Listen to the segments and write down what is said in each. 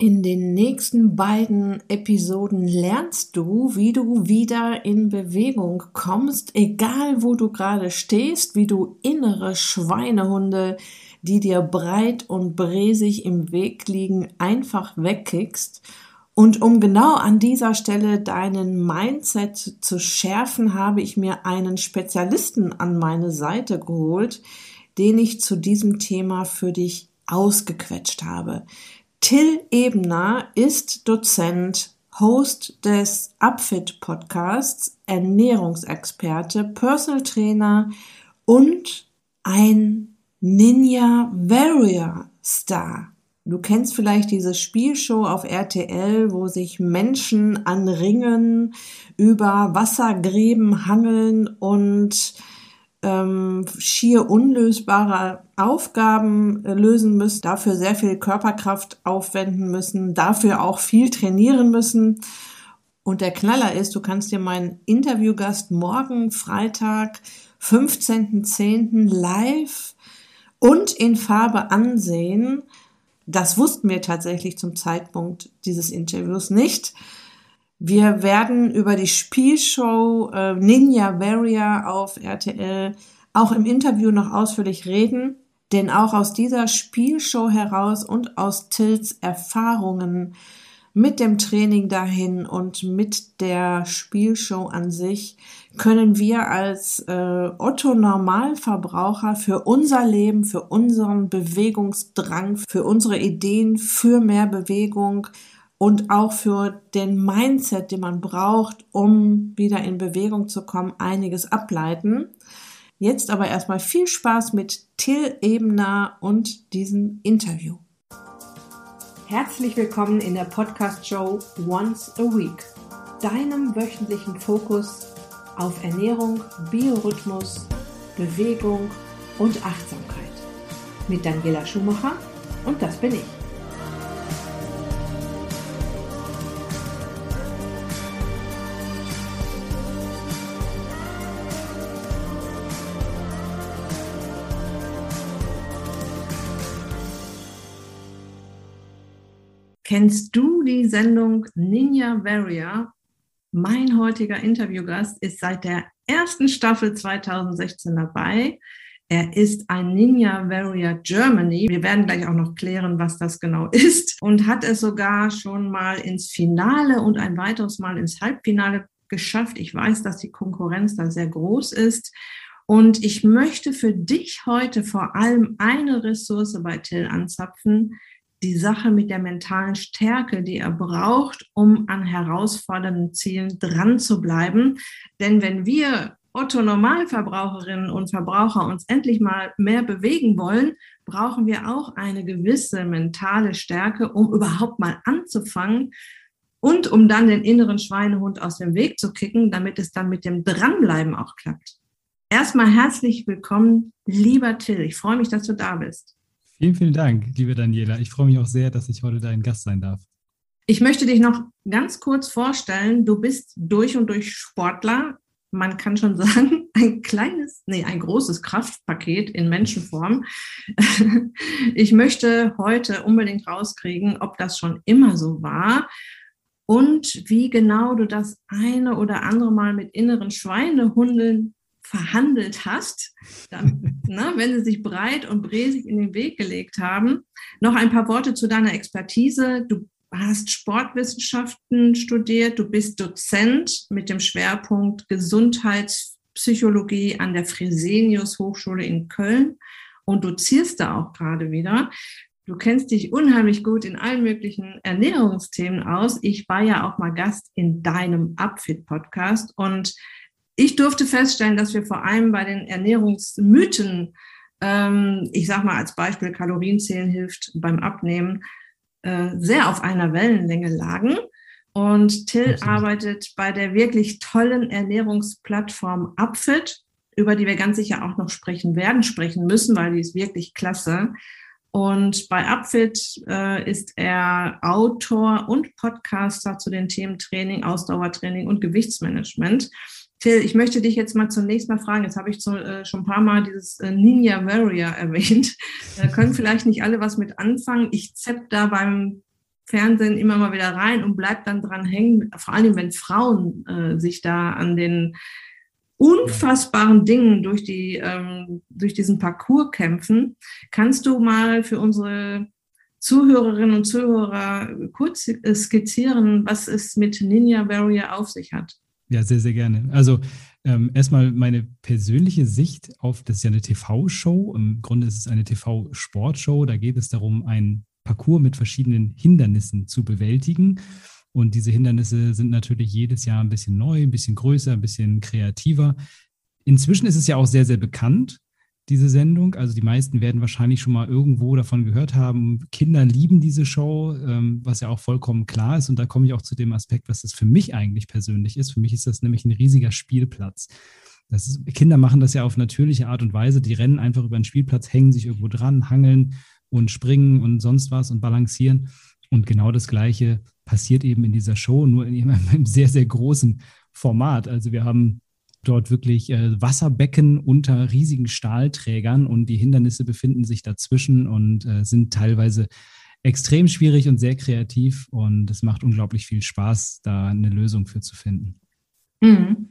In den nächsten beiden Episoden lernst du, wie du wieder in Bewegung kommst, egal wo du gerade stehst, wie du innere Schweinehunde, die dir breit und bresig im Weg liegen, einfach wegkickst. Und um genau an dieser Stelle deinen Mindset zu schärfen, habe ich mir einen Spezialisten an meine Seite geholt, den ich zu diesem Thema für dich ausgequetscht habe. Till Ebner ist Dozent, Host des Upfit Podcasts, Ernährungsexperte, Personal Trainer und ein Ninja Warrior Star. Du kennst vielleicht diese Spielshow auf RTL, wo sich Menschen an Ringen über Wassergräben hangeln und ähm, schier unlösbare Aufgaben äh, lösen müssen, dafür sehr viel Körperkraft aufwenden müssen, dafür auch viel trainieren müssen. Und der Knaller ist, du kannst dir meinen Interviewgast morgen Freitag, 15.10. live und in Farbe ansehen. Das wussten wir tatsächlich zum Zeitpunkt dieses Interviews nicht. Wir werden über die Spielshow äh, Ninja Warrior auf RTL auch im Interview noch ausführlich reden, denn auch aus dieser Spielshow heraus und aus Tills Erfahrungen mit dem Training dahin und mit der Spielshow an sich können wir als äh, Otto Normalverbraucher für unser Leben, für unseren Bewegungsdrang, für unsere Ideen, für mehr Bewegung und auch für den Mindset, den man braucht, um wieder in Bewegung zu kommen, einiges ableiten. Jetzt aber erstmal viel Spaß mit Till Ebner und diesem Interview. Herzlich willkommen in der Podcast-Show Once a Week, deinem wöchentlichen Fokus auf Ernährung, Biorhythmus, Bewegung und Achtsamkeit. Mit Daniela Schumacher und das bin ich. Kennst du die Sendung Ninja Warrior? Mein heutiger Interviewgast ist seit der ersten Staffel 2016 dabei. Er ist ein Ninja Warrior Germany. Wir werden gleich auch noch klären, was das genau ist. Und hat es sogar schon mal ins Finale und ein weiteres Mal ins Halbfinale geschafft. Ich weiß, dass die Konkurrenz da sehr groß ist. Und ich möchte für dich heute vor allem eine Ressource bei Till anzapfen, die Sache mit der mentalen Stärke, die er braucht, um an herausfordernden Zielen dran zu bleiben. Denn wenn wir Otto Normalverbraucherinnen und Verbraucher uns endlich mal mehr bewegen wollen, brauchen wir auch eine gewisse mentale Stärke, um überhaupt mal anzufangen und um dann den inneren Schweinehund aus dem Weg zu kicken, damit es dann mit dem Dranbleiben auch klappt. Erstmal herzlich willkommen, lieber Till. Ich freue mich, dass du da bist. Vielen, vielen Dank, liebe Daniela. Ich freue mich auch sehr, dass ich heute dein Gast sein darf. Ich möchte dich noch ganz kurz vorstellen. Du bist durch und durch Sportler. Man kann schon sagen, ein kleines, nee, ein großes Kraftpaket in Menschenform. Ich möchte heute unbedingt rauskriegen, ob das schon immer so war und wie genau du das eine oder andere Mal mit inneren Schweinehunden verhandelt hast, dann, ne, wenn sie sich breit und bresig in den Weg gelegt haben. Noch ein paar Worte zu deiner Expertise. Du hast Sportwissenschaften studiert, du bist Dozent mit dem Schwerpunkt Gesundheitspsychologie an der Fresenius Hochschule in Köln und dozierst da auch gerade wieder. Du kennst dich unheimlich gut in allen möglichen Ernährungsthemen aus. Ich war ja auch mal Gast in deinem Upfit-Podcast und ich durfte feststellen, dass wir vor allem bei den Ernährungsmythen, ähm, ich sage mal als Beispiel, Kalorienzählen hilft beim Abnehmen, äh, sehr auf einer Wellenlänge lagen. Und Till arbeitet bei der wirklich tollen Ernährungsplattform Upfit, über die wir ganz sicher auch noch sprechen werden, sprechen müssen, weil die ist wirklich klasse. Und bei Upfit äh, ist er Autor und Podcaster zu den Themen Training, Ausdauertraining und Gewichtsmanagement. Till, ich möchte dich jetzt mal zunächst mal fragen. Jetzt habe ich zu, äh, schon ein paar Mal dieses äh, Ninja Warrior erwähnt. Da können vielleicht nicht alle was mit anfangen. Ich zepp da beim Fernsehen immer mal wieder rein und bleibt dann dran hängen, vor allem wenn Frauen äh, sich da an den unfassbaren Dingen durch, die, ähm, durch diesen Parcours kämpfen. Kannst du mal für unsere Zuhörerinnen und Zuhörer kurz skizzieren, was es mit Ninja Warrior auf sich hat? Ja, sehr, sehr gerne. Also ähm, erstmal meine persönliche Sicht auf, das ist ja eine TV-Show. Im Grunde ist es eine TV-Sportshow. Da geht es darum, ein Parcours mit verschiedenen Hindernissen zu bewältigen. Und diese Hindernisse sind natürlich jedes Jahr ein bisschen neu, ein bisschen größer, ein bisschen kreativer. Inzwischen ist es ja auch sehr, sehr bekannt, diese Sendung. Also die meisten werden wahrscheinlich schon mal irgendwo davon gehört haben. Kinder lieben diese Show, ähm, was ja auch vollkommen klar ist. Und da komme ich auch zu dem Aspekt, was das für mich eigentlich persönlich ist. Für mich ist das nämlich ein riesiger Spielplatz. Ist, Kinder machen das ja auf natürliche Art und Weise. Die rennen einfach über den Spielplatz, hängen sich irgendwo dran, hangeln und springen und sonst was und balancieren. Und genau das Gleiche passiert eben in dieser Show, nur in einem sehr, sehr großen Format. Also wir haben dort wirklich äh, Wasserbecken unter riesigen Stahlträgern und die Hindernisse befinden sich dazwischen und äh, sind teilweise extrem schwierig und sehr kreativ und es macht unglaublich viel Spaß, da eine Lösung für zu finden. Mhm.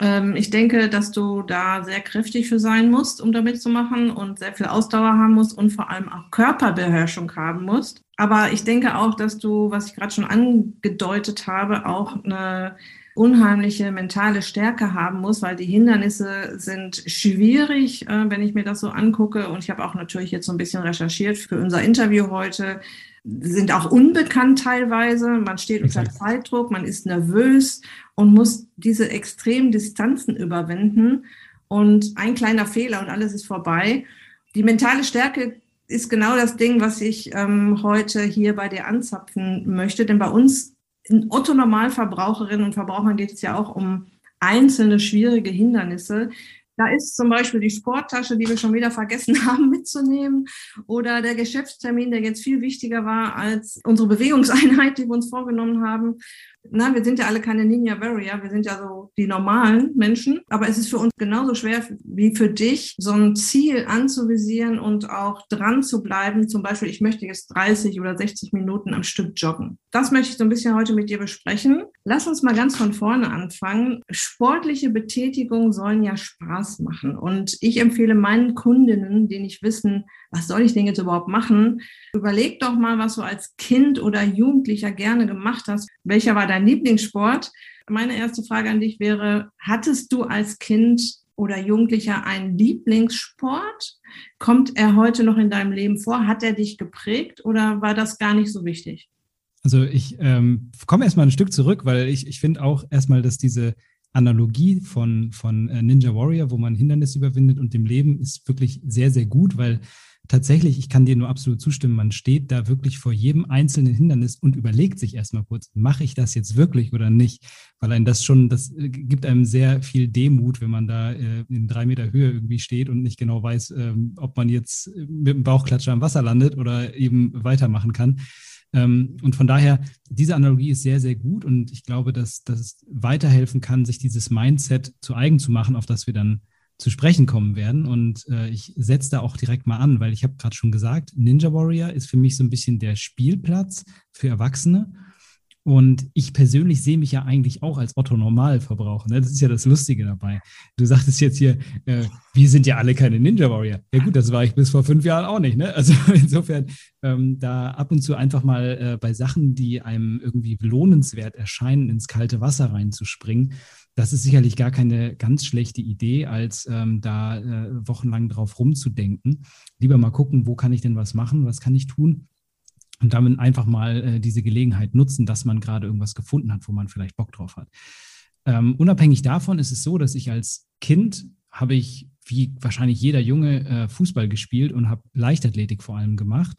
Ähm, ich denke, dass du da sehr kräftig für sein musst, um damit zu machen und sehr viel Ausdauer haben musst und vor allem auch Körperbeherrschung haben musst. Aber ich denke auch, dass du, was ich gerade schon angedeutet habe, auch eine unheimliche mentale Stärke haben muss, weil die Hindernisse sind schwierig, äh, wenn ich mir das so angucke. Und ich habe auch natürlich jetzt so ein bisschen recherchiert für unser Interview heute. Sind auch unbekannt teilweise. Man steht unter Zeitdruck, man ist nervös und muss diese extremen Distanzen überwinden. Und ein kleiner Fehler und alles ist vorbei. Die mentale Stärke ist genau das Ding, was ich ähm, heute hier bei dir anzapfen möchte. Denn bei uns Otto Normalverbraucherinnen und Verbrauchern geht es ja auch um einzelne schwierige Hindernisse. Da ist zum Beispiel die Sporttasche, die wir schon wieder vergessen haben mitzunehmen, oder der Geschäftstermin, der jetzt viel wichtiger war als unsere Bewegungseinheit, die wir uns vorgenommen haben na, wir sind ja alle keine Ninja Warrior, wir sind ja so die normalen Menschen, aber es ist für uns genauso schwer wie für dich, so ein Ziel anzuvisieren und auch dran zu bleiben. Zum Beispiel, ich möchte jetzt 30 oder 60 Minuten am Stück joggen. Das möchte ich so ein bisschen heute mit dir besprechen. Lass uns mal ganz von vorne anfangen. Sportliche Betätigung sollen ja Spaß machen und ich empfehle meinen Kundinnen, die nicht wissen, was soll ich denn jetzt überhaupt machen? Überleg doch mal, was du als Kind oder Jugendlicher gerne gemacht hast. Welcher war dein Lieblingssport? Meine erste Frage an dich wäre, hattest du als Kind oder Jugendlicher einen Lieblingssport? Kommt er heute noch in deinem Leben vor? Hat er dich geprägt oder war das gar nicht so wichtig? Also ich ähm, komme erstmal ein Stück zurück, weil ich, ich finde auch erstmal, dass diese Analogie von, von äh, Ninja Warrior, wo man Hindernisse überwindet und dem Leben, ist wirklich sehr, sehr gut, weil tatsächlich, ich kann dir nur absolut zustimmen, man steht da wirklich vor jedem einzelnen Hindernis und überlegt sich erstmal kurz, mache ich das jetzt wirklich oder nicht? Weil ein das schon, das äh, gibt einem sehr viel Demut, wenn man da äh, in drei Meter Höhe irgendwie steht und nicht genau weiß, ähm, ob man jetzt mit dem Bauchklatscher am Wasser landet oder eben weitermachen kann. Ähm, und von daher, diese Analogie ist sehr, sehr gut und ich glaube, dass, dass es weiterhelfen kann, sich dieses Mindset zu eigen zu machen, auf das wir dann zu sprechen kommen werden. Und äh, ich setze da auch direkt mal an, weil ich habe gerade schon gesagt, Ninja Warrior ist für mich so ein bisschen der Spielplatz für Erwachsene. Und ich persönlich sehe mich ja eigentlich auch als Otto Normalverbraucher. Ne? Das ist ja das Lustige dabei. Du sagtest jetzt hier, äh, wir sind ja alle keine Ninja Warrior. Ja gut, das war ich bis vor fünf Jahren auch nicht. Ne? Also insofern ähm, da ab und zu einfach mal äh, bei Sachen, die einem irgendwie lohnenswert erscheinen, ins kalte Wasser reinzuspringen das ist sicherlich gar keine ganz schlechte Idee, als ähm, da äh, wochenlang drauf rumzudenken. Lieber mal gucken, wo kann ich denn was machen, was kann ich tun? Und damit einfach mal äh, diese Gelegenheit nutzen, dass man gerade irgendwas gefunden hat, wo man vielleicht Bock drauf hat. Ähm, unabhängig davon ist es so, dass ich als Kind habe ich, wie wahrscheinlich jeder Junge, äh, Fußball gespielt und habe Leichtathletik vor allem gemacht.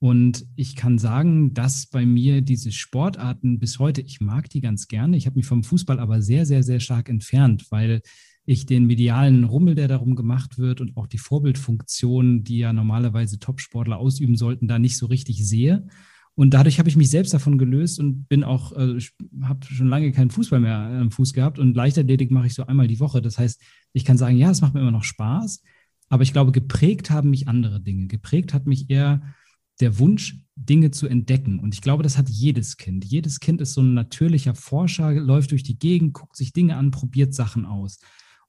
Und ich kann sagen, dass bei mir diese Sportarten bis heute, ich mag die ganz gerne. Ich habe mich vom Fußball aber sehr, sehr, sehr stark entfernt, weil ich den medialen Rummel, der darum gemacht wird und auch die Vorbildfunktion, die ja normalerweise Topsportler ausüben sollten, da nicht so richtig sehe. Und dadurch habe ich mich selbst davon gelöst und bin auch, äh, habe schon lange keinen Fußball mehr am Fuß gehabt und Leichtathletik mache ich so einmal die Woche. Das heißt, ich kann sagen, ja, es macht mir immer noch Spaß, aber ich glaube, geprägt haben mich andere Dinge. Geprägt hat mich eher der Wunsch, Dinge zu entdecken. Und ich glaube, das hat jedes Kind. Jedes Kind ist so ein natürlicher Forscher, läuft durch die Gegend, guckt sich Dinge an, probiert Sachen aus.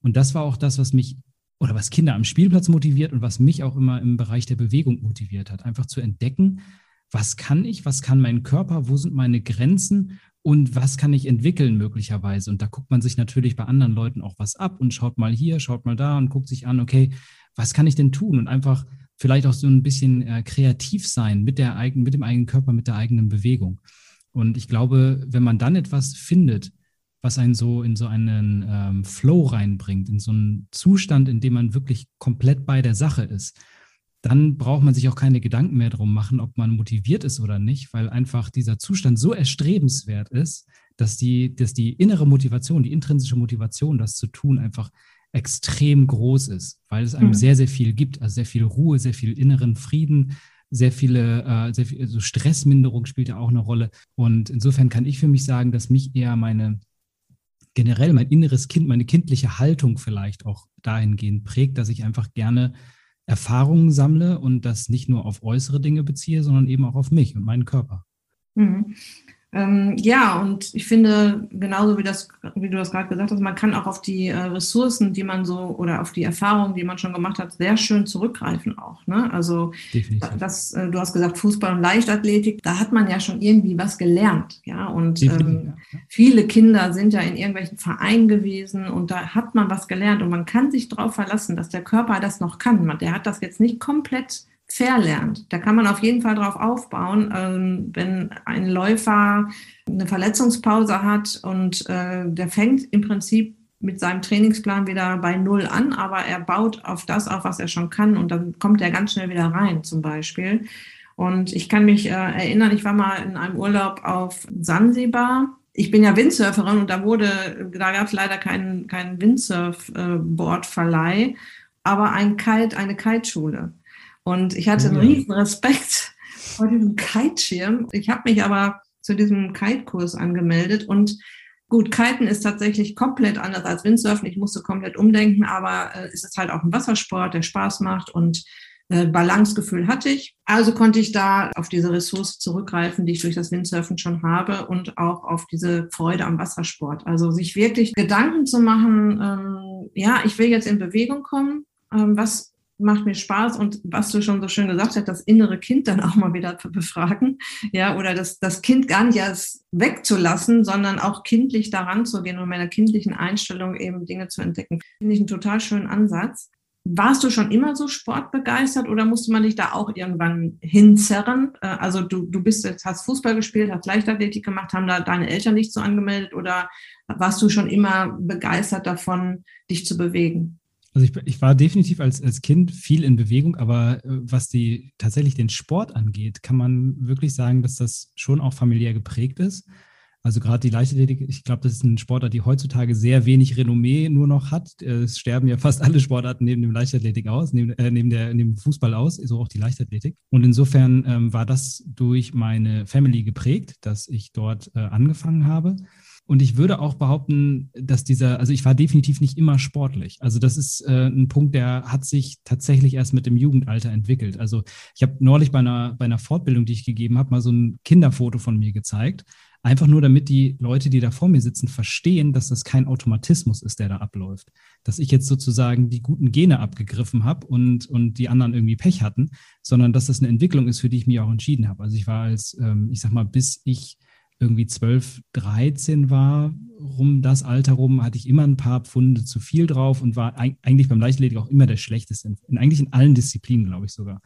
Und das war auch das, was mich oder was Kinder am Spielplatz motiviert und was mich auch immer im Bereich der Bewegung motiviert hat. Einfach zu entdecken, was kann ich, was kann mein Körper, wo sind meine Grenzen und was kann ich entwickeln möglicherweise. Und da guckt man sich natürlich bei anderen Leuten auch was ab und schaut mal hier, schaut mal da und guckt sich an, okay, was kann ich denn tun? Und einfach vielleicht auch so ein bisschen äh, kreativ sein mit, der eigenen, mit dem eigenen Körper, mit der eigenen Bewegung. Und ich glaube, wenn man dann etwas findet, was einen so in so einen ähm, Flow reinbringt, in so einen Zustand, in dem man wirklich komplett bei der Sache ist, dann braucht man sich auch keine Gedanken mehr darum machen, ob man motiviert ist oder nicht, weil einfach dieser Zustand so erstrebenswert ist, dass die, dass die innere Motivation, die intrinsische Motivation, das zu tun, einfach extrem groß ist, weil es einem mhm. sehr, sehr viel gibt, also sehr viel Ruhe, sehr viel inneren Frieden, sehr viele, äh, sehr viel, also Stressminderung spielt ja auch eine Rolle. Und insofern kann ich für mich sagen, dass mich eher meine generell mein inneres Kind, meine kindliche Haltung vielleicht auch dahingehend prägt, dass ich einfach gerne Erfahrungen sammle und das nicht nur auf äußere Dinge beziehe, sondern eben auch auf mich und meinen Körper. Mhm. Ähm, ja, und ich finde, genauso wie, das, wie du das gerade gesagt hast, man kann auch auf die äh, Ressourcen, die man so oder auf die Erfahrungen, die man schon gemacht hat, sehr schön zurückgreifen auch. Ne? Also das, äh, du hast gesagt, Fußball und Leichtathletik, da hat man ja schon irgendwie was gelernt. Ja, und ähm, viele Kinder sind ja in irgendwelchen Vereinen gewesen und da hat man was gelernt und man kann sich darauf verlassen, dass der Körper das noch kann. Der hat das jetzt nicht komplett verlernt. Da kann man auf jeden Fall drauf aufbauen, ähm, wenn ein Läufer eine Verletzungspause hat und äh, der fängt im Prinzip mit seinem Trainingsplan wieder bei Null an, aber er baut auf das auf, was er schon kann und dann kommt er ganz schnell wieder rein zum Beispiel. Und ich kann mich äh, erinnern, ich war mal in einem Urlaub auf Sansibar. Ich bin ja Windsurferin und da wurde, da gab es leider keinen kein Windsurf-Bordverleih, aber ein Kite, eine Kiteschule. Und ich hatte einen riesen Respekt vor diesem Kiteschirm. Ich habe mich aber zu diesem Kite-Kurs angemeldet und Gut, Kiten ist tatsächlich komplett anders als Windsurfen. Ich musste komplett umdenken, aber äh, es ist halt auch ein Wassersport, der Spaß macht und äh, Balancegefühl hatte ich. Also konnte ich da auf diese Ressource zurückgreifen, die ich durch das Windsurfen schon habe und auch auf diese Freude am Wassersport. Also sich wirklich Gedanken zu machen, ähm, ja, ich will jetzt in Bewegung kommen. Ähm, was macht mir Spaß und was du schon so schön gesagt hast, das innere Kind dann auch mal wieder befragen, ja, oder das, das Kind gar nicht erst wegzulassen, sondern auch kindlich daran zu gehen und mit einer kindlichen Einstellung eben Dinge zu entdecken. Finde ich einen total schönen Ansatz. Warst du schon immer so sportbegeistert oder musste man dich da auch irgendwann hinzerren? Äh, also du, du bist jetzt, hast Fußball gespielt, hast Leichtathletik gemacht, haben da deine Eltern nicht so angemeldet oder warst du schon immer begeistert davon, dich zu bewegen? Also ich, ich, war definitiv als, als Kind viel in Bewegung, aber äh, was die tatsächlich den Sport angeht, kann man wirklich sagen, dass das schon auch familiär geprägt ist. Also gerade die Leichtathletik, ich glaube, das ist ein Sportart, die heutzutage sehr wenig Renommee nur noch hat. Es sterben ja fast alle Sportarten neben dem Leichtathletik aus, neben, äh, neben, der, neben dem Fußball aus, so auch die Leichtathletik. Und insofern ähm, war das durch meine Family geprägt, dass ich dort äh, angefangen habe. Und ich würde auch behaupten, dass dieser, also ich war definitiv nicht immer sportlich. Also das ist äh, ein Punkt, der hat sich tatsächlich erst mit dem Jugendalter entwickelt. Also ich habe neulich bei einer, bei einer Fortbildung, die ich gegeben habe, mal so ein Kinderfoto von mir gezeigt. Einfach nur, damit die Leute, die da vor mir sitzen, verstehen, dass das kein Automatismus ist, der da abläuft. Dass ich jetzt sozusagen die guten Gene abgegriffen habe und, und die anderen irgendwie Pech hatten, sondern dass das eine Entwicklung ist, für die ich mich auch entschieden habe. Also ich war als, ähm, ich sag mal, bis ich irgendwie 12, 13 war, rum das Alter rum, hatte ich immer ein paar Pfunde zu viel drauf und war eigentlich beim Leichtathletik auch immer der Schlechteste, in, eigentlich in allen Disziplinen, glaube ich sogar.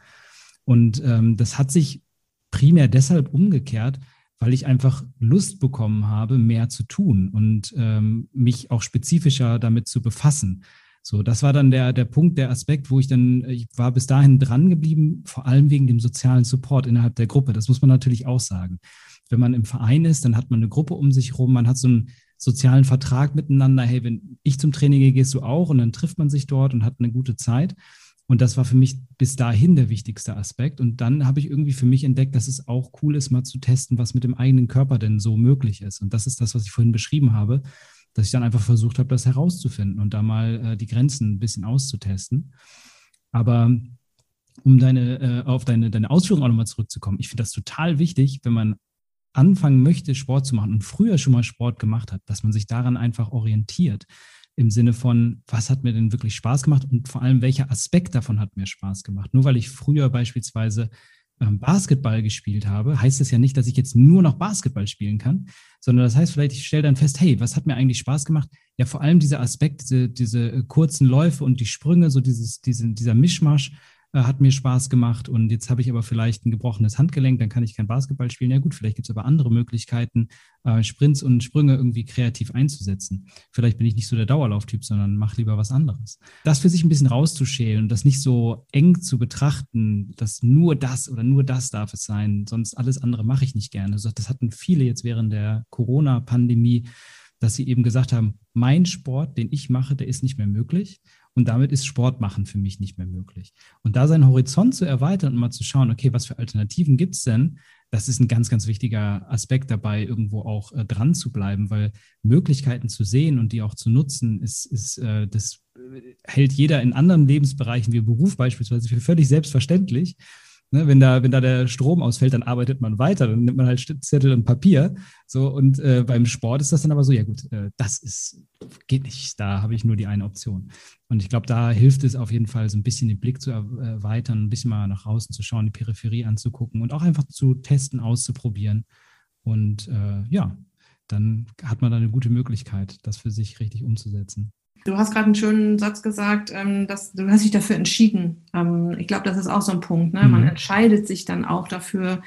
Und ähm, das hat sich primär deshalb umgekehrt, weil ich einfach Lust bekommen habe, mehr zu tun und ähm, mich auch spezifischer damit zu befassen. So, das war dann der, der Punkt, der Aspekt, wo ich dann, ich war bis dahin dran geblieben, vor allem wegen dem sozialen Support innerhalb der Gruppe. Das muss man natürlich auch sagen wenn man im Verein ist, dann hat man eine Gruppe um sich herum, man hat so einen sozialen Vertrag miteinander, hey, wenn ich zum Training gehe, gehst du auch und dann trifft man sich dort und hat eine gute Zeit. Und das war für mich bis dahin der wichtigste Aspekt. Und dann habe ich irgendwie für mich entdeckt, dass es auch cool ist, mal zu testen, was mit dem eigenen Körper denn so möglich ist. Und das ist das, was ich vorhin beschrieben habe, dass ich dann einfach versucht habe, das herauszufinden und da mal äh, die Grenzen ein bisschen auszutesten. Aber um deine, äh, auf deine, deine Ausführung auch nochmal zurückzukommen. Ich finde das total wichtig, wenn man anfangen möchte, Sport zu machen und früher schon mal Sport gemacht hat, dass man sich daran einfach orientiert. Im Sinne von, was hat mir denn wirklich Spaß gemacht und vor allem, welcher Aspekt davon hat mir Spaß gemacht. Nur weil ich früher beispielsweise ähm, Basketball gespielt habe, heißt das ja nicht, dass ich jetzt nur noch Basketball spielen kann, sondern das heißt vielleicht, ich stelle dann fest, hey, was hat mir eigentlich Spaß gemacht? Ja, vor allem dieser Aspekt, diese, diese äh, kurzen Läufe und die Sprünge, so dieses, diese, dieser Mischmasch, hat mir Spaß gemacht und jetzt habe ich aber vielleicht ein gebrochenes Handgelenk, dann kann ich kein Basketball spielen. Ja gut, vielleicht gibt es aber andere Möglichkeiten, äh, Sprints und Sprünge irgendwie kreativ einzusetzen. Vielleicht bin ich nicht so der Dauerlauftyp, sondern mache lieber was anderes. Das für sich ein bisschen rauszuschälen und das nicht so eng zu betrachten, dass nur das oder nur das darf es sein, sonst alles andere mache ich nicht gerne. Das hatten viele jetzt während der Corona-Pandemie, dass sie eben gesagt haben, mein Sport, den ich mache, der ist nicht mehr möglich. Und damit ist Sport machen für mich nicht mehr möglich. Und da seinen Horizont zu erweitern und mal zu schauen, okay, was für Alternativen gibt es denn? Das ist ein ganz, ganz wichtiger Aspekt dabei, irgendwo auch äh, dran zu bleiben, weil Möglichkeiten zu sehen und die auch zu nutzen, ist, ist äh, das äh, hält jeder in anderen Lebensbereichen wie Beruf beispielsweise für völlig selbstverständlich. Ne, wenn, da, wenn da der Strom ausfällt, dann arbeitet man weiter, dann nimmt man halt Zettel und Papier. So, und äh, beim Sport ist das dann aber so, ja gut, äh, das ist, geht nicht, da habe ich nur die eine Option. Und ich glaube, da hilft es auf jeden Fall, so ein bisschen den Blick zu erweitern, ein bisschen mal nach außen zu schauen, die Peripherie anzugucken und auch einfach zu testen, auszuprobieren. Und äh, ja, dann hat man da eine gute Möglichkeit, das für sich richtig umzusetzen. Du hast gerade einen schönen Satz gesagt, ähm, dass du hast dich dafür entschieden. Ähm, ich glaube, das ist auch so ein Punkt. Ne? Man mhm. entscheidet sich dann auch dafür,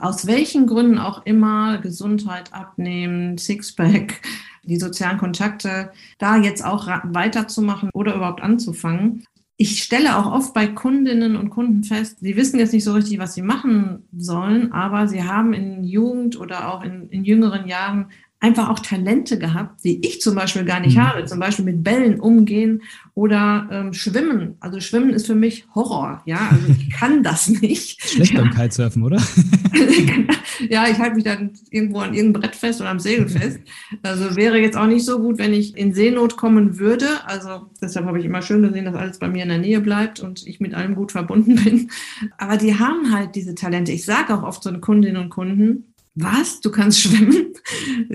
aus welchen Gründen auch immer, Gesundheit abnehmen, Sixpack, die sozialen Kontakte, da jetzt auch weiterzumachen oder überhaupt anzufangen. Ich stelle auch oft bei Kundinnen und Kunden fest, sie wissen jetzt nicht so richtig, was sie machen sollen, aber sie haben in Jugend oder auch in, in jüngeren Jahren einfach auch Talente gehabt, die ich zum Beispiel gar nicht mhm. habe. Zum Beispiel mit Bällen umgehen oder ähm, schwimmen. Also schwimmen ist für mich Horror. Ja, also ich kann das nicht. Schlecht ja. beim Kitesurfen, oder? ja, ich halte mich dann irgendwo an irgendeinem Brett fest oder am Segel fest. Also wäre jetzt auch nicht so gut, wenn ich in Seenot kommen würde. Also deshalb habe ich immer schön gesehen, dass alles bei mir in der Nähe bleibt und ich mit allem gut verbunden bin. Aber die haben halt diese Talente. Ich sage auch oft so Kundinnen und Kunden, was, du kannst schwimmen?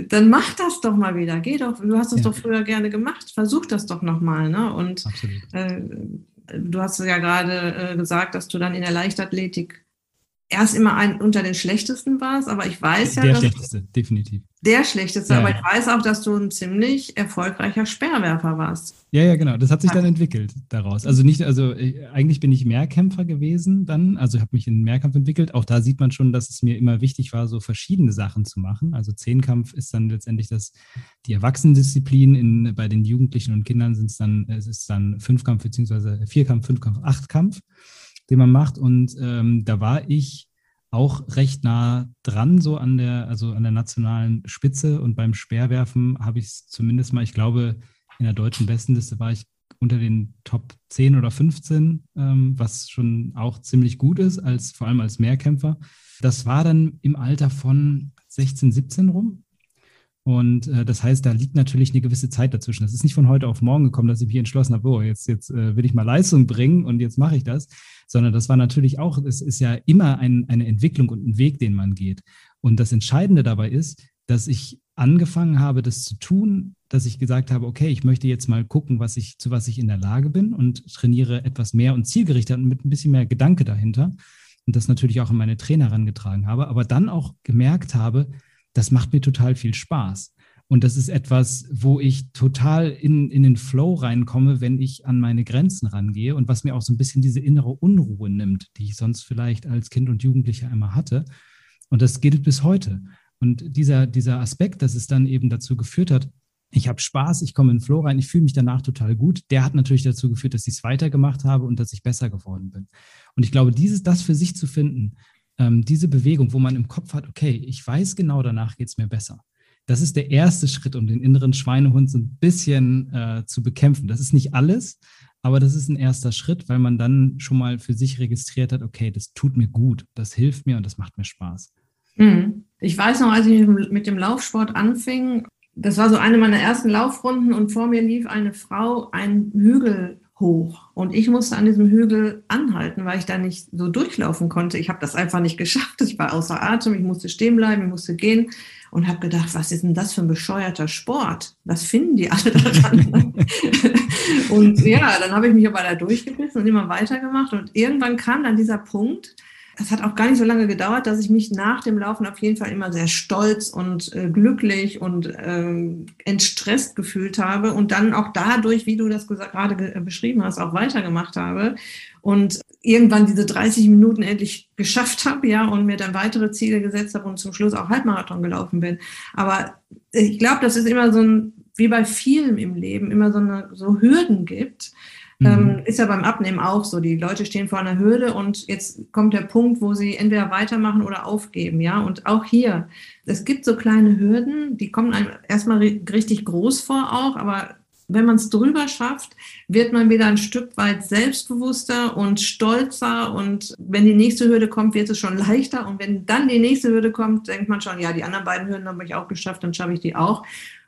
Dann mach das doch mal wieder. Geh doch, du hast das ja. doch früher gerne gemacht. Versuch das doch nochmal. Ne? Und äh, du hast ja gerade äh, gesagt, dass du dann in der Leichtathletik erst immer ein, unter den schlechtesten warst, aber ich weiß ja. Der schlechteste, definitiv. Der schlechteste, ja, aber ich weiß auch, dass du ein ziemlich erfolgreicher Speerwerfer warst. Ja, ja, genau. Das hat sich dann entwickelt daraus. Also nicht, also äh, eigentlich bin ich Mehrkämpfer gewesen dann, also habe mich in Mehrkampf entwickelt. Auch da sieht man schon, dass es mir immer wichtig war, so verschiedene Sachen zu machen. Also Zehnkampf ist dann letztendlich das, die Erwachsenendisziplin. In, bei den Jugendlichen und Kindern sind es dann, es ist dann Fünfkampf beziehungsweise Vierkampf, Fünfkampf, Achtkampf den man macht. Und ähm, da war ich auch recht nah dran, so an der, also an der nationalen Spitze. Und beim Speerwerfen habe ich es zumindest mal, ich glaube, in der deutschen Bestenliste war ich unter den Top 10 oder 15, ähm, was schon auch ziemlich gut ist, als vor allem als Mehrkämpfer. Das war dann im Alter von 16, 17 rum. Und äh, das heißt, da liegt natürlich eine gewisse Zeit dazwischen. Das ist nicht von heute auf morgen gekommen, dass ich mich entschlossen habe, oh, jetzt, jetzt äh, will ich mal Leistung bringen und jetzt mache ich das, sondern das war natürlich auch, es ist ja immer ein, eine Entwicklung und ein Weg, den man geht. Und das Entscheidende dabei ist, dass ich angefangen habe, das zu tun, dass ich gesagt habe, okay, ich möchte jetzt mal gucken, was ich, zu was ich in der Lage bin und trainiere etwas mehr und zielgerichtet und mit ein bisschen mehr Gedanke dahinter. Und das natürlich auch an meine Trainer herangetragen habe, aber dann auch gemerkt habe, das macht mir total viel Spaß. Und das ist etwas, wo ich total in, in den Flow reinkomme, wenn ich an meine Grenzen rangehe und was mir auch so ein bisschen diese innere Unruhe nimmt, die ich sonst vielleicht als Kind und Jugendlicher immer hatte. Und das gilt bis heute. Und dieser, dieser Aspekt, dass es dann eben dazu geführt hat, ich habe Spaß, ich komme in den Flow rein, ich fühle mich danach total gut. Der hat natürlich dazu geführt, dass ich es weitergemacht habe und dass ich besser geworden bin. Und ich glaube, dieses, das für sich zu finden, ähm, diese Bewegung, wo man im Kopf hat, okay, ich weiß genau, danach geht es mir besser. Das ist der erste Schritt, um den inneren Schweinehund so ein bisschen äh, zu bekämpfen. Das ist nicht alles, aber das ist ein erster Schritt, weil man dann schon mal für sich registriert hat, okay, das tut mir gut, das hilft mir und das macht mir Spaß. Mhm. Ich weiß noch, als ich mit dem Laufsport anfing, das war so eine meiner ersten Laufrunden und vor mir lief eine Frau einen Hügel hoch. Und ich musste an diesem Hügel anhalten, weil ich da nicht so durchlaufen konnte. Ich habe das einfach nicht geschafft. Ich war außer Atem, ich musste stehen bleiben, ich musste gehen und habe gedacht, was ist denn das für ein bescheuerter Sport? Was finden die alle daran? und ja, dann habe ich mich aber da durchgebissen und immer weitergemacht. Und irgendwann kam dann dieser Punkt, es hat auch gar nicht so lange gedauert, dass ich mich nach dem Laufen auf jeden Fall immer sehr stolz und äh, glücklich und äh, entstresst gefühlt habe und dann auch dadurch, wie du das gerade beschrieben hast, auch weitergemacht habe und irgendwann diese 30 Minuten endlich geschafft habe, ja, und mir dann weitere Ziele gesetzt habe und zum Schluss auch Halbmarathon gelaufen bin. Aber ich glaube, das ist immer so ein, wie bei vielen im Leben, immer so eine, so Hürden gibt, Mhm. Ähm, ist ja beim Abnehmen auch so. Die Leute stehen vor einer Hürde und jetzt kommt der Punkt, wo sie entweder weitermachen oder aufgeben, ja. Und auch hier, es gibt so kleine Hürden, die kommen einem erstmal richtig groß vor auch, aber wenn man es drüber schafft, wird man wieder ein Stück weit selbstbewusster und stolzer. Und wenn die nächste Hürde kommt, wird es schon leichter. Und wenn dann die nächste Hürde kommt, denkt man schon, ja, die anderen beiden Hürden habe ich auch geschafft, dann schaffe ich die auch.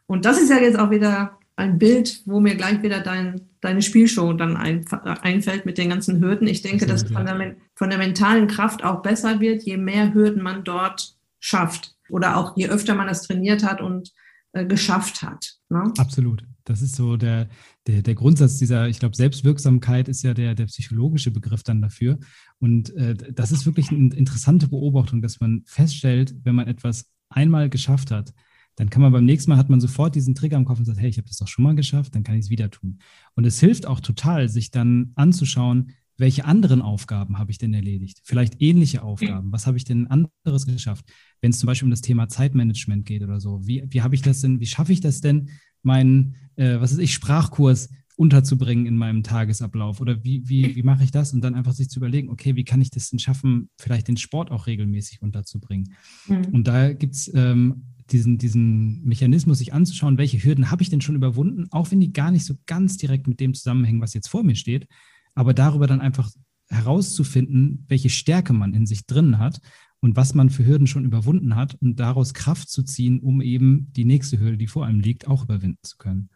Und das ist ja jetzt auch wieder ein Bild, wo mir gleich wieder dein, deine Spielshow dann ein, einfällt mit den ganzen Hürden. Ich denke, dass von der, von der mentalen Kraft auch besser wird, je mehr Hürden man dort schafft. Oder auch je öfter man das trainiert hat und äh, geschafft hat. Ne? Absolut. Das ist so der, der, der Grundsatz dieser, ich glaube, Selbstwirksamkeit ist ja der, der psychologische Begriff dann dafür. Und äh, das ist wirklich eine interessante Beobachtung, dass man feststellt, wenn man etwas einmal geschafft hat, dann kann man beim nächsten Mal hat man sofort diesen Trigger im Kopf und sagt, hey, ich habe das doch schon mal geschafft, dann kann ich es wieder tun. Und es hilft auch total, sich dann anzuschauen, welche anderen Aufgaben habe ich denn erledigt? Vielleicht ähnliche Aufgaben. Was habe ich denn anderes geschafft? Wenn es zum Beispiel um das Thema Zeitmanagement geht oder so. Wie, wie habe ich das denn, wie schaffe ich das denn, meinen, äh, was ist ich, Sprachkurs unterzubringen in meinem Tagesablauf? Oder wie, wie, wie mache ich das? Und dann einfach sich zu überlegen, okay, wie kann ich das denn schaffen, vielleicht den Sport auch regelmäßig unterzubringen? Mhm. Und da gibt es ähm, diesen, diesen Mechanismus sich anzuschauen, welche Hürden habe ich denn schon überwunden, auch wenn die gar nicht so ganz direkt mit dem zusammenhängen, was jetzt vor mir steht, aber darüber dann einfach herauszufinden, welche Stärke man in sich drin hat und was man für Hürden schon überwunden hat und daraus Kraft zu ziehen, um eben die nächste Hürde, die vor einem liegt, auch überwinden zu können.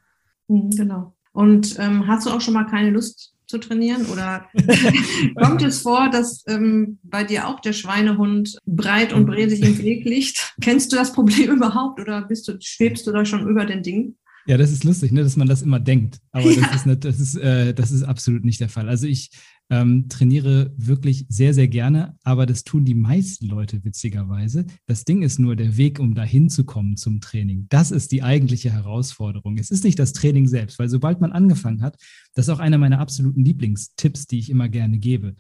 Mhm, genau. Und ähm, hast du auch schon mal keine Lust zu trainieren? Oder kommt es vor, dass ähm, bei dir auch der Schweinehund breit und bresig im Weg liegt? Kennst du das Problem überhaupt oder bist du, schwebst du da schon über den Ding? Ja, das ist lustig, ne, dass man das immer denkt. Aber ja. das, ist nicht, das, ist, äh, das ist absolut nicht der Fall. Also ich ähm, trainiere wirklich sehr, sehr gerne, aber das tun die meisten Leute witzigerweise. Das Ding ist nur der Weg, um dahin zu kommen zum Training. Das ist die eigentliche Herausforderung. Es ist nicht das Training selbst, weil sobald man angefangen hat, das ist auch einer meiner absoluten Lieblingstipps, die ich immer gerne gebe.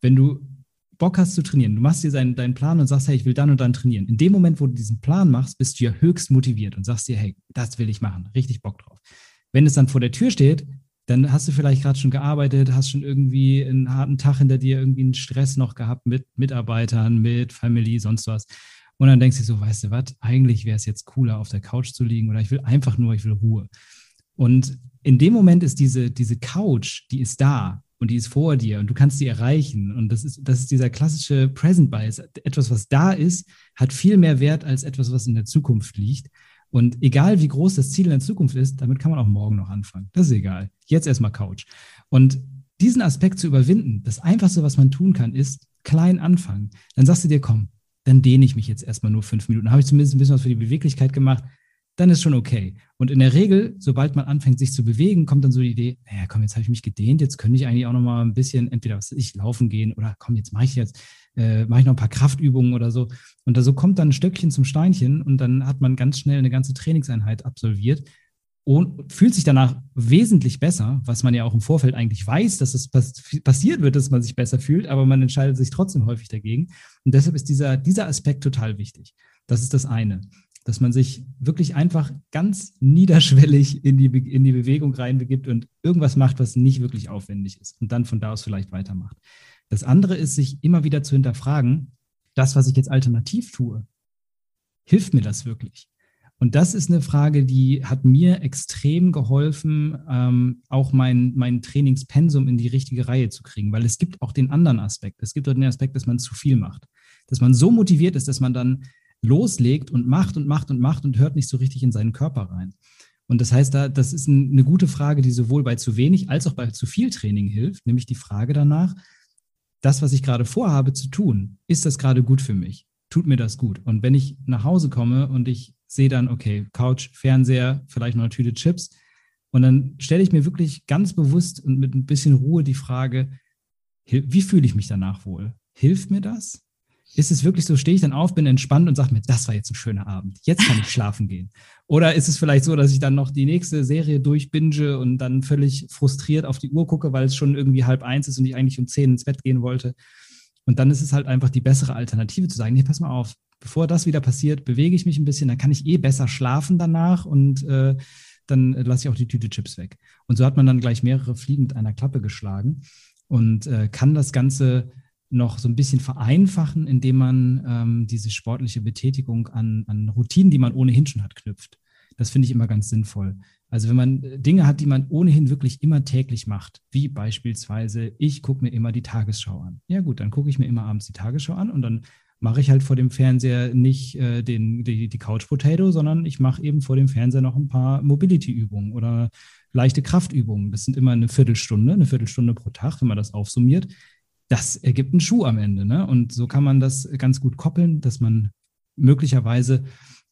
Wenn du Bock hast zu trainieren, du machst dir deinen, deinen Plan und sagst, hey, ich will dann und dann trainieren. In dem Moment, wo du diesen Plan machst, bist du ja höchst motiviert und sagst dir, hey, das will ich machen, richtig Bock drauf. Wenn es dann vor der Tür steht, dann hast du vielleicht gerade schon gearbeitet, hast schon irgendwie einen harten Tag hinter dir, irgendwie einen Stress noch gehabt mit Mitarbeitern, mit Family, sonst was. Und dann denkst du so, weißt du was, eigentlich wäre es jetzt cooler, auf der Couch zu liegen oder ich will einfach nur, ich will Ruhe. Und in dem Moment ist diese, diese Couch, die ist da und die ist vor dir und du kannst sie erreichen. Und das ist, das ist dieser klassische Present Bias. Etwas, was da ist, hat viel mehr Wert als etwas, was in der Zukunft liegt. Und egal wie groß das Ziel in der Zukunft ist, damit kann man auch morgen noch anfangen. Das ist egal. Jetzt erstmal Couch. Und diesen Aspekt zu überwinden, das Einfachste, was man tun kann, ist klein anfangen. Dann sagst du dir, komm, dann dehne ich mich jetzt erstmal nur fünf Minuten. Habe ich zumindest ein bisschen was für die Beweglichkeit gemacht. Dann ist schon okay. Und in der Regel, sobald man anfängt, sich zu bewegen, kommt dann so die Idee, naja, komm, jetzt habe ich mich gedehnt, jetzt könnte ich eigentlich auch noch mal ein bisschen, entweder was ich, laufen gehen oder komm, jetzt mache ich jetzt äh, mache ich noch ein paar Kraftübungen oder so. Und da so kommt dann ein Stöckchen zum Steinchen und dann hat man ganz schnell eine ganze Trainingseinheit absolviert und fühlt sich danach wesentlich besser, was man ja auch im Vorfeld eigentlich weiß, dass es pass passiert wird, dass man sich besser fühlt, aber man entscheidet sich trotzdem häufig dagegen. Und deshalb ist dieser, dieser Aspekt total wichtig. Das ist das eine, dass man sich wirklich einfach ganz niederschwellig in die, in die Bewegung reinbegibt und irgendwas macht, was nicht wirklich aufwendig ist und dann von da aus vielleicht weitermacht. Das andere ist, sich immer wieder zu hinterfragen, das, was ich jetzt alternativ tue, hilft mir das wirklich? Und das ist eine Frage, die hat mir extrem geholfen, ähm, auch mein, mein Trainingspensum in die richtige Reihe zu kriegen, weil es gibt auch den anderen Aspekt. Es gibt auch den Aspekt, dass man zu viel macht. Dass man so motiviert ist, dass man dann loslegt und macht und macht und macht und hört nicht so richtig in seinen Körper rein. Und das heißt, da, das ist ein, eine gute Frage, die sowohl bei zu wenig als auch bei zu viel Training hilft, nämlich die Frage danach, das, was ich gerade vorhabe zu tun, ist das gerade gut für mich? Tut mir das gut? Und wenn ich nach Hause komme und ich sehe dann, okay, Couch, Fernseher, vielleicht noch eine Tüte Chips, und dann stelle ich mir wirklich ganz bewusst und mit ein bisschen Ruhe die Frage, wie fühle ich mich danach wohl? Hilft mir das? Ist es wirklich so, stehe ich dann auf, bin entspannt und sage mir, das war jetzt ein schöner Abend, jetzt kann ich schlafen gehen? Oder ist es vielleicht so, dass ich dann noch die nächste Serie durchbinge und dann völlig frustriert auf die Uhr gucke, weil es schon irgendwie halb eins ist und ich eigentlich um zehn ins Bett gehen wollte? Und dann ist es halt einfach die bessere Alternative zu sagen, nee, pass mal auf, bevor das wieder passiert, bewege ich mich ein bisschen, dann kann ich eh besser schlafen danach und äh, dann lasse ich auch die Tüte Chips weg. Und so hat man dann gleich mehrere Fliegen mit einer Klappe geschlagen und äh, kann das Ganze noch so ein bisschen vereinfachen, indem man ähm, diese sportliche Betätigung an, an Routinen, die man ohnehin schon hat, knüpft. Das finde ich immer ganz sinnvoll. Also wenn man äh, Dinge hat, die man ohnehin wirklich immer täglich macht, wie beispielsweise, ich gucke mir immer die Tagesschau an. Ja gut, dann gucke ich mir immer abends die Tagesschau an und dann mache ich halt vor dem Fernseher nicht äh, den, die, die Couch Potato, sondern ich mache eben vor dem Fernseher noch ein paar Mobility-Übungen oder leichte Kraftübungen. Das sind immer eine Viertelstunde, eine Viertelstunde pro Tag, wenn man das aufsummiert das ergibt einen Schuh am Ende. Ne? Und so kann man das ganz gut koppeln, dass man möglicherweise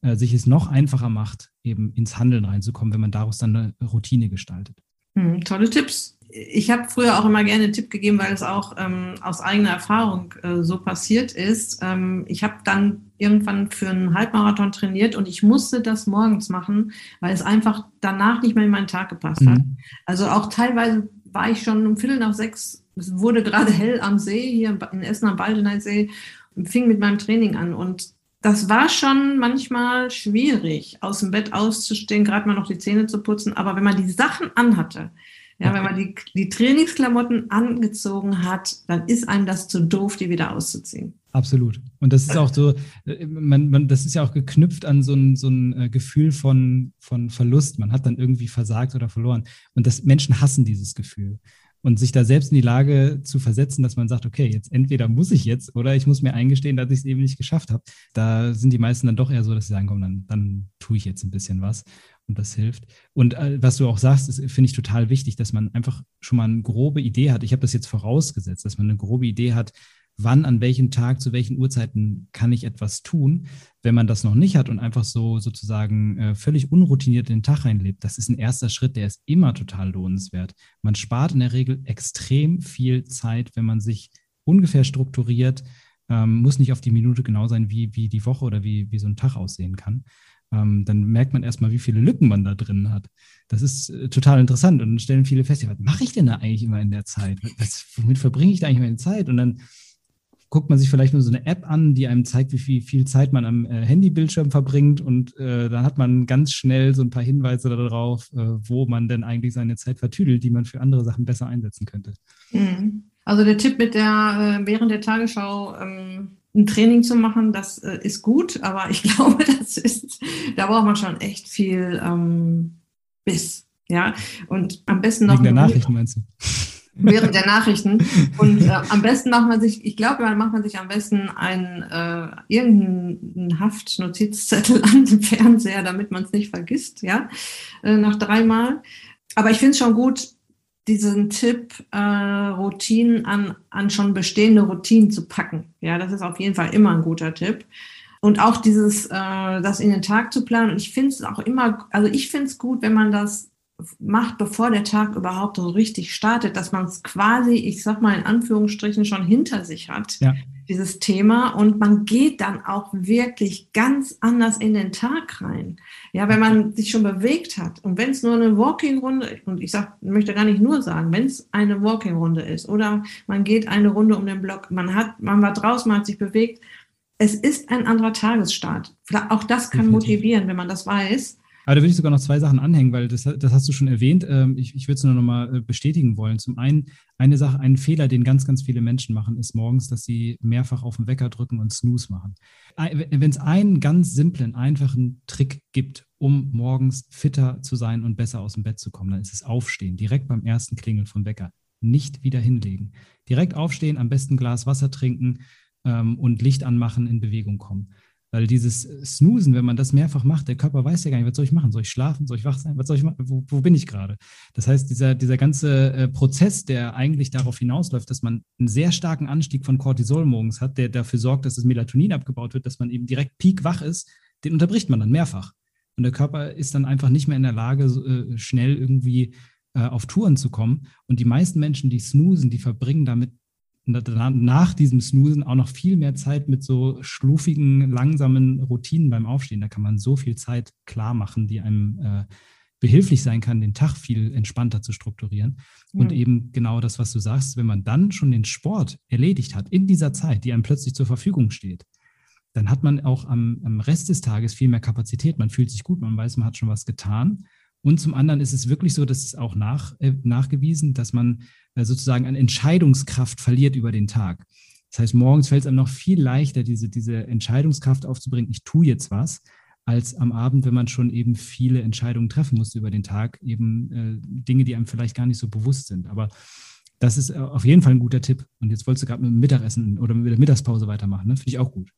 äh, sich es noch einfacher macht, eben ins Handeln reinzukommen, wenn man daraus dann eine Routine gestaltet. Hm, tolle Tipps. Ich habe früher auch immer gerne einen Tipp gegeben, weil es auch ähm, aus eigener Erfahrung äh, so passiert ist. Ähm, ich habe dann irgendwann für einen Halbmarathon trainiert und ich musste das morgens machen, weil es einfach danach nicht mehr in meinen Tag gepasst hat. Mhm. Also auch teilweise war ich schon um Viertel nach sechs es wurde gerade hell am See, hier in Essen am Baldener See, und fing mit meinem Training an. Und das war schon manchmal schwierig, aus dem Bett auszustehen, gerade mal noch die Zähne zu putzen. Aber wenn man die Sachen anhatte, ja, wenn man die, die Trainingsklamotten angezogen hat, dann ist einem das zu doof, die wieder auszuziehen. Absolut. Und das ist auch so, äh, man, man, das ist ja auch geknüpft an so ein, so ein äh, Gefühl von, von Verlust. Man hat dann irgendwie versagt oder verloren. Und das Menschen hassen dieses Gefühl und sich da selbst in die Lage zu versetzen, dass man sagt, okay, jetzt entweder muss ich jetzt oder ich muss mir eingestehen, dass ich es eben nicht geschafft habe. Da sind die meisten dann doch eher so, dass sie sagen, komm, dann, dann tue ich jetzt ein bisschen was und das hilft. Und äh, was du auch sagst, finde ich total wichtig, dass man einfach schon mal eine grobe Idee hat. Ich habe das jetzt vorausgesetzt, dass man eine grobe Idee hat, wann, an welchem Tag, zu welchen Uhrzeiten kann ich etwas tun. Wenn man das noch nicht hat und einfach so sozusagen äh, völlig unroutiniert in den Tag reinlebt, das ist ein erster Schritt, der ist immer total lohnenswert. Man spart in der Regel extrem viel Zeit, wenn man sich ungefähr strukturiert, ähm, muss nicht auf die Minute genau sein, wie, wie die Woche oder wie, wie so ein Tag aussehen kann. Ähm, dann merkt man erstmal, wie viele Lücken man da drin hat. Das ist äh, total interessant und dann stellen viele fest, ja, was mache ich denn da eigentlich immer in der Zeit? Was, womit verbringe ich da eigentlich meine Zeit? Und dann guckt man sich vielleicht nur so eine App an, die einem zeigt, wie viel, viel Zeit man am äh, Handybildschirm verbringt und äh, dann hat man ganz schnell so ein paar Hinweise darauf, äh, wo man denn eigentlich seine Zeit vertüdelt, die man für andere Sachen besser einsetzen könnte. Mhm. Also der Tipp mit der äh, während der Tagesschau ähm, ein Training zu machen, das äh, ist gut, aber ich glaube, das ist, da braucht man schon echt viel ähm, Biss. Ja, und am besten noch. Wegen der Nachrichten meinst du? Während der Nachrichten. Und äh, am besten macht man sich, ich glaube, dann macht man sich am besten einen äh, irgendeinen Haftnotizzettel an den Fernseher, damit man es nicht vergisst, ja, äh, nach dreimal. Aber ich finde es schon gut, diesen Tipp, äh, Routinen an, an schon bestehende Routinen zu packen. Ja, das ist auf jeden Fall immer ein guter Tipp. Und auch dieses, äh, das in den Tag zu planen. Und ich finde es auch immer, also ich finde es gut, wenn man das macht, bevor der Tag überhaupt so richtig startet, dass man es quasi, ich sag mal in Anführungsstrichen, schon hinter sich hat, ja. dieses Thema. Und man geht dann auch wirklich ganz anders in den Tag rein. Ja, wenn man sich schon bewegt hat und wenn es nur eine Walking-Runde, und ich sag, möchte gar nicht nur sagen, wenn es eine Walking-Runde ist oder man geht eine Runde um den Block, man hat, man war draußen, man hat sich bewegt, es ist ein anderer Tagesstart. Auch das kann motivieren, wenn man das weiß. Aber da würde ich sogar noch zwei Sachen anhängen, weil das, das hast du schon erwähnt. Ähm, ich, ich würde es nur noch mal äh, bestätigen wollen. Zum einen, eine Sache, einen Fehler, den ganz, ganz viele Menschen machen, ist morgens, dass sie mehrfach auf den Wecker drücken und Snooze machen. Wenn es einen ganz simplen, einfachen Trick gibt, um morgens fitter zu sein und besser aus dem Bett zu kommen, dann ist es Aufstehen, direkt beim ersten Klingeln vom Wecker. Nicht wieder hinlegen. Direkt aufstehen, am besten Glas Wasser trinken ähm, und Licht anmachen, in Bewegung kommen. Weil dieses Snoosen, wenn man das mehrfach macht, der Körper weiß ja gar nicht, was soll ich machen? Soll ich schlafen? Soll ich wach sein? Was soll ich machen? Wo, wo bin ich gerade? Das heißt, dieser, dieser ganze äh, Prozess, der eigentlich darauf hinausläuft, dass man einen sehr starken Anstieg von Cortisol morgens hat, der dafür sorgt, dass das Melatonin abgebaut wird, dass man eben direkt peakwach ist, den unterbricht man dann mehrfach. Und der Körper ist dann einfach nicht mehr in der Lage, äh, schnell irgendwie äh, auf Touren zu kommen. Und die meisten Menschen, die snoosen, die verbringen damit nach diesem Snoosen auch noch viel mehr Zeit mit so schlufigen, langsamen Routinen beim Aufstehen. Da kann man so viel Zeit klar machen, die einem äh, behilflich sein kann, den Tag viel entspannter zu strukturieren. Mhm. Und eben genau das, was du sagst, wenn man dann schon den Sport erledigt hat in dieser Zeit, die einem plötzlich zur Verfügung steht, dann hat man auch am, am Rest des Tages viel mehr Kapazität. Man fühlt sich gut, man weiß, man hat schon was getan. Und zum anderen ist es wirklich so, dass es auch nach, äh, nachgewiesen, dass man äh, sozusagen an Entscheidungskraft verliert über den Tag. Das heißt, morgens fällt es einem noch viel leichter, diese, diese Entscheidungskraft aufzubringen, ich tue jetzt was, als am Abend, wenn man schon eben viele Entscheidungen treffen musste über den Tag, eben äh, Dinge, die einem vielleicht gar nicht so bewusst sind. Aber das ist äh, auf jeden Fall ein guter Tipp. Und jetzt wolltest du gerade mit dem Mittagessen oder mit der Mittagspause weitermachen, ne? Finde ich auch gut.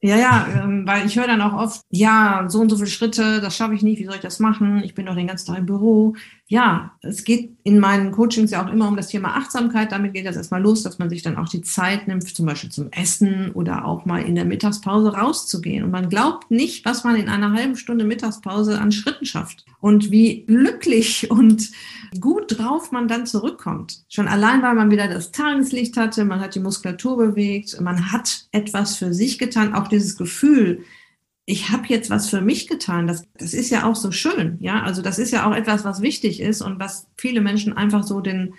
Ja, ja, ähm, weil ich höre dann auch oft, ja, so und so viele Schritte, das schaffe ich nicht, wie soll ich das machen? Ich bin doch den ganzen Tag im Büro. Ja, es geht in meinen Coachings ja auch immer um das Thema Achtsamkeit. Damit geht das erstmal los, dass man sich dann auch die Zeit nimmt, zum Beispiel zum Essen oder auch mal in der Mittagspause rauszugehen. Und man glaubt nicht, was man in einer halben Stunde Mittagspause an Schritten schafft und wie glücklich und gut drauf man dann zurückkommt. Schon allein, weil man wieder das Tageslicht hatte, man hat die Muskulatur bewegt, man hat etwas für sich getan, auch dieses Gefühl, ich habe jetzt was für mich getan. Das, das ist ja auch so schön. Ja, also das ist ja auch etwas, was wichtig ist und was viele Menschen einfach so den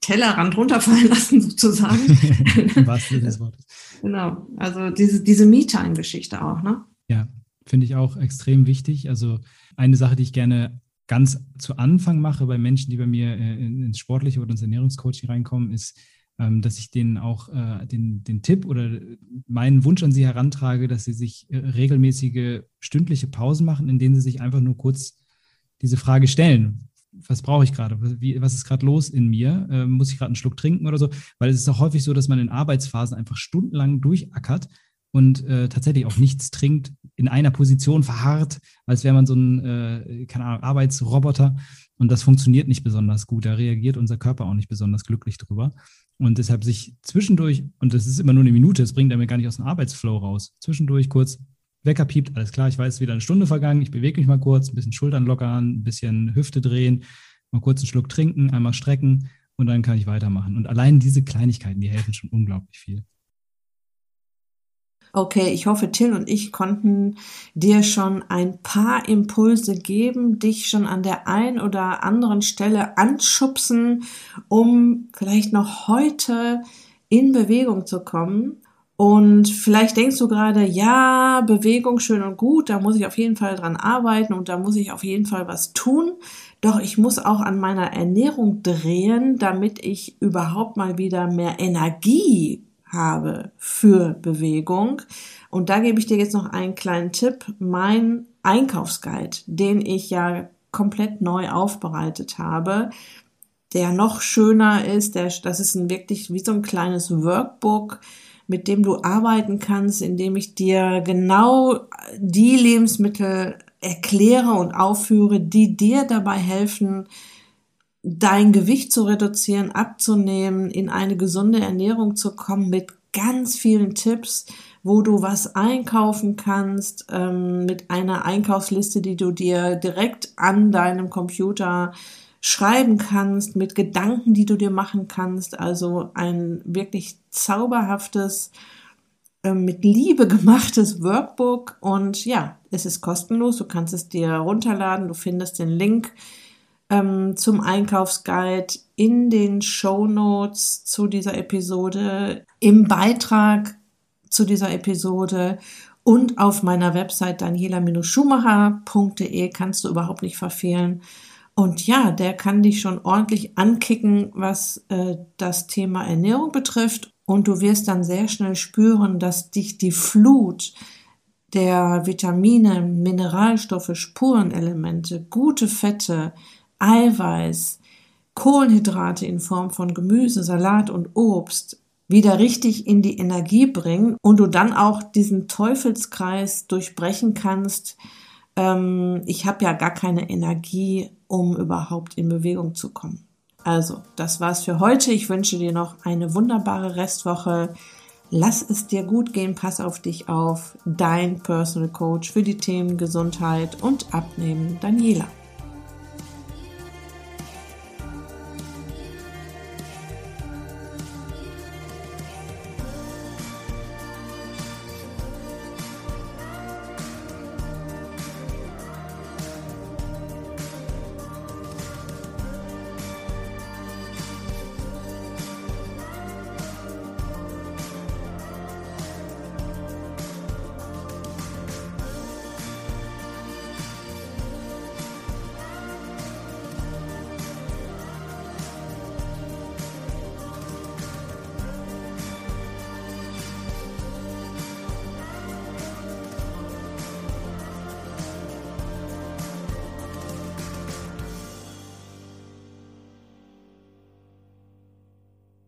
Tellerrand runterfallen lassen, sozusagen. Was des Wortes. Genau. Also diese, diese Me-Time-Geschichte auch, ne? Ja, finde ich auch extrem wichtig. Also eine Sache, die ich gerne ganz zu Anfang mache bei Menschen, die bei mir äh, ins Sportliche oder ins Ernährungscoaching reinkommen, ist, ähm, dass ich denen auch äh, den, den Tipp oder meinen Wunsch an sie herantrage, dass sie sich äh, regelmäßige stündliche Pausen machen, in denen sie sich einfach nur kurz diese Frage stellen. Was brauche ich gerade? Was ist gerade los in mir? Ähm, muss ich gerade einen Schluck trinken oder so? Weil es ist auch häufig so, dass man in Arbeitsphasen einfach stundenlang durchackert und äh, tatsächlich auch nichts trinkt, in einer Position verharrt, als wäre man so ein, äh, keine Ahnung, Arbeitsroboter. Und das funktioniert nicht besonders gut. Da reagiert unser Körper auch nicht besonders glücklich drüber. Und deshalb sich zwischendurch, und das ist immer nur eine Minute, das bringt er mir gar nicht aus dem Arbeitsflow raus, zwischendurch kurz Wecker piept, alles klar, ich weiß, wieder eine Stunde vergangen, ich bewege mich mal kurz, ein bisschen Schultern lockern, ein bisschen Hüfte drehen, mal kurz einen Schluck trinken, einmal strecken und dann kann ich weitermachen. Und allein diese Kleinigkeiten, die helfen schon unglaublich viel. Okay, ich hoffe, Till und ich konnten dir schon ein paar Impulse geben, dich schon an der einen oder anderen Stelle anschubsen, um vielleicht noch heute in Bewegung zu kommen. Und vielleicht denkst du gerade, ja, Bewegung schön und gut, da muss ich auf jeden Fall dran arbeiten und da muss ich auf jeden Fall was tun. Doch ich muss auch an meiner Ernährung drehen, damit ich überhaupt mal wieder mehr Energie habe für Bewegung. Und da gebe ich dir jetzt noch einen kleinen Tipp. Mein Einkaufsguide, den ich ja komplett neu aufbereitet habe, der noch schöner ist, der, das ist ein wirklich wie so ein kleines Workbook, mit dem du arbeiten kannst, indem ich dir genau die Lebensmittel erkläre und aufführe, die dir dabei helfen, dein Gewicht zu reduzieren, abzunehmen, in eine gesunde Ernährung zu kommen mit ganz vielen Tipps, wo du was einkaufen kannst, ähm, mit einer Einkaufsliste, die du dir direkt an deinem Computer schreiben kannst, mit Gedanken, die du dir machen kannst. Also ein wirklich zauberhaftes, äh, mit Liebe gemachtes Workbook. Und ja, es ist kostenlos. Du kannst es dir runterladen. Du findest den Link ähm, zum Einkaufsguide in den Show Notes zu dieser Episode, im Beitrag zu dieser Episode und auf meiner Website daniela-schumacher.de kannst du überhaupt nicht verfehlen. Und ja, der kann dich schon ordentlich ankicken, was äh, das Thema Ernährung betrifft. Und du wirst dann sehr schnell spüren, dass dich die Flut der Vitamine, Mineralstoffe, Spurenelemente, gute Fette, Eiweiß, Kohlenhydrate in Form von Gemüse, Salat und Obst wieder richtig in die Energie bringen und du dann auch diesen Teufelskreis durchbrechen kannst. Ähm, ich habe ja gar keine Energie, um überhaupt in Bewegung zu kommen. Also, das war's für heute. Ich wünsche dir noch eine wunderbare Restwoche. Lass es dir gut gehen, pass auf dich auf. Dein Personal Coach für die Themen Gesundheit und Abnehmen, Daniela.